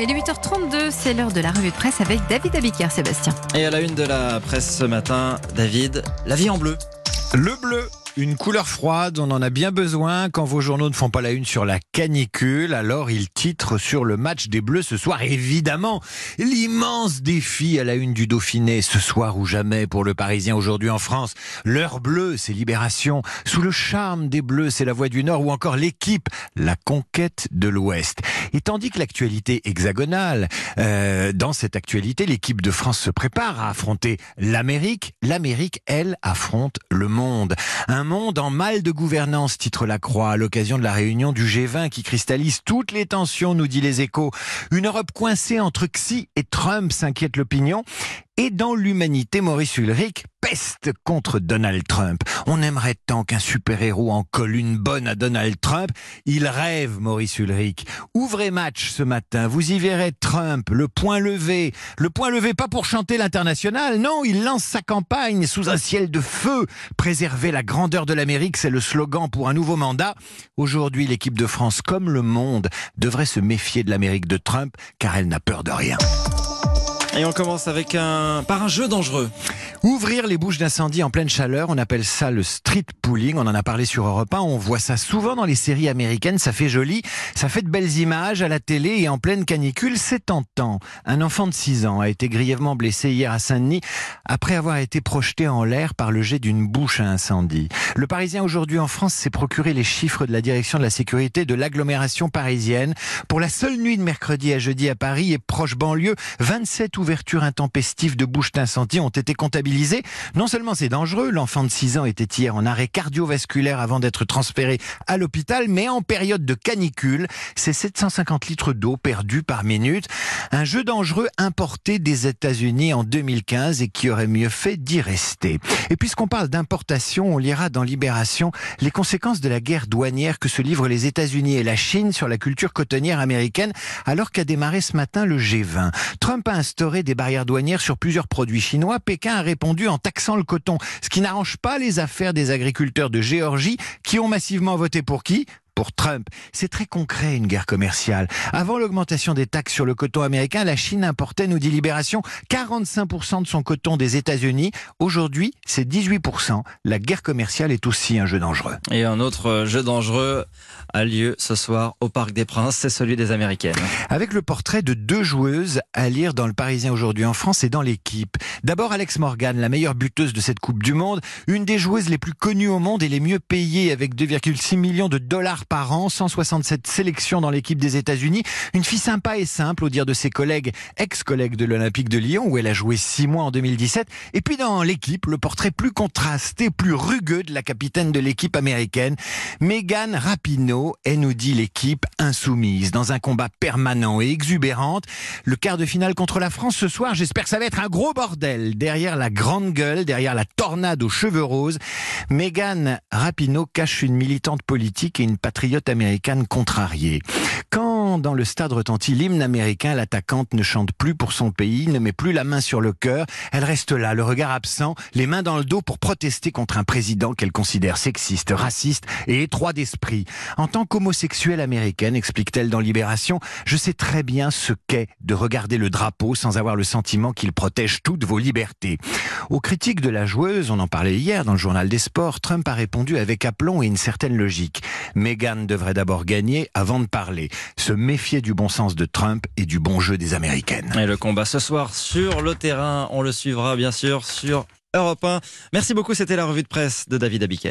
Il est 8h32, c'est l'heure de la revue de presse avec David Abiker, Sébastien. Et à la une de la presse ce matin, David, la vie en bleu. Le bleu une couleur froide, on en a bien besoin quand vos journaux ne font pas la une sur la canicule. Alors ils titrent sur le match des Bleus ce soir. Évidemment, l'immense défi à la une du Dauphiné ce soir ou jamais pour le Parisien aujourd'hui en France. L'heure bleue, c'est Libération. Sous le charme des Bleus, c'est la Voix du Nord ou encore l'équipe, la conquête de l'Ouest. Et tandis que l'actualité hexagonale, euh, dans cette actualité, l'équipe de France se prépare à affronter l'Amérique. L'Amérique, elle, affronte le monde. Monde en mal de gouvernance, titre la Croix, à l'occasion de la réunion du G20 qui cristallise toutes les tensions, nous dit les échos. Une Europe coincée entre Xi et Trump, s'inquiète l'opinion. Et dans l'humanité, Maurice Ulrich peste contre Donald Trump. On aimerait tant qu'un super-héros en colle une bonne à Donald Trump. Il rêve, Maurice Ulrich. Ouvrez match ce matin, vous y verrez Trump, le point levé. Le point levé pas pour chanter l'international, non, il lance sa campagne sous un ciel de feu. Préserver la grandeur de l'Amérique, c'est le slogan pour un nouveau mandat. Aujourd'hui, l'équipe de France, comme le monde, devrait se méfier de l'Amérique de Trump, car elle n'a peur de rien. Et on commence avec un par un jeu dangereux. Ouvrir les bouches d'incendie en pleine chaleur, on appelle ça le street pooling. On en a parlé sur Europe 1. On voit ça souvent dans les séries américaines. Ça fait joli. Ça fait de belles images à la télé et en pleine canicule. C'est tentant. Un enfant de 6 ans a été grièvement blessé hier à Saint-Denis après avoir été projeté en l'air par le jet d'une bouche à incendie. Le Parisien aujourd'hui en France s'est procuré les chiffres de la direction de la sécurité de l'agglomération parisienne. Pour la seule nuit de mercredi à jeudi à Paris et proche banlieue, 27 ouvertures intempestives de bouches d'incendie ont été comptabilisées non seulement c'est dangereux, l'enfant de 6 ans était hier en arrêt cardiovasculaire avant d'être transféré à l'hôpital, mais en période de canicule, c'est 750 litres d'eau perdus par minute. Un jeu dangereux importé des États-Unis en 2015 et qui aurait mieux fait d'y rester. Et puisqu'on parle d'importation, on lira dans Libération les conséquences de la guerre douanière que se livrent les États-Unis et la Chine sur la culture cotonnière américaine alors qu'a démarré ce matin le G20. Trump a instauré des barrières douanières sur plusieurs produits chinois. Pékin a répondu en taxant le coton, ce qui n'arrange pas les affaires des agriculteurs de Géorgie qui ont massivement voté pour qui? Pour Trump. C'est très concret une guerre commerciale. Avant l'augmentation des taxes sur le coton américain, la Chine importait, nous dit Libération, 45% de son coton des États-Unis. Aujourd'hui, c'est 18%. La guerre commerciale est aussi un jeu dangereux. Et un autre jeu dangereux a lieu ce soir au Parc des Princes, c'est celui des Américaines. Avec le portrait de deux joueuses à lire dans le Parisien aujourd'hui en France et dans l'équipe. D'abord Alex Morgan, la meilleure buteuse de cette Coupe du Monde, une des joueuses les plus connues au monde et les mieux payées avec 2,6 millions de dollars par an, 167 sélections dans l'équipe des États-Unis. Une fille sympa et simple, au dire de ses collègues, ex-collègues de l'Olympique de Lyon, où elle a joué six mois en 2017. Et puis dans l'équipe, le portrait plus contrasté, plus rugueux de la capitaine de l'équipe américaine, Megan Rapinoe. Elle nous dit l'équipe insoumise, dans un combat permanent et exubérante. Le quart de finale contre la France ce soir, j'espère que ça va être un gros bordel. Derrière la grande gueule, derrière la tornade aux cheveux roses, Megan Rapinoe cache une militante politique et une patriote américaine contrariée. Dans le stade retentit l'hymne américain, l'attaquante ne chante plus pour son pays, ne met plus la main sur le cœur, elle reste là, le regard absent, les mains dans le dos pour protester contre un président qu'elle considère sexiste, raciste et étroit d'esprit. En tant qu'homosexuelle américaine, explique-t-elle dans Libération, je sais très bien ce qu'est de regarder le drapeau sans avoir le sentiment qu'il protège toutes vos libertés. Aux critiques de la joueuse, on en parlait hier dans le journal des sports, Trump a répondu avec aplomb et une certaine logique. Meghan devrait d'abord gagner avant de parler. Méfier du bon sens de Trump et du bon jeu des Américaines. Et le combat ce soir sur le terrain, on le suivra bien sûr sur Europe 1. Merci beaucoup, c'était la revue de presse de David Abiquet.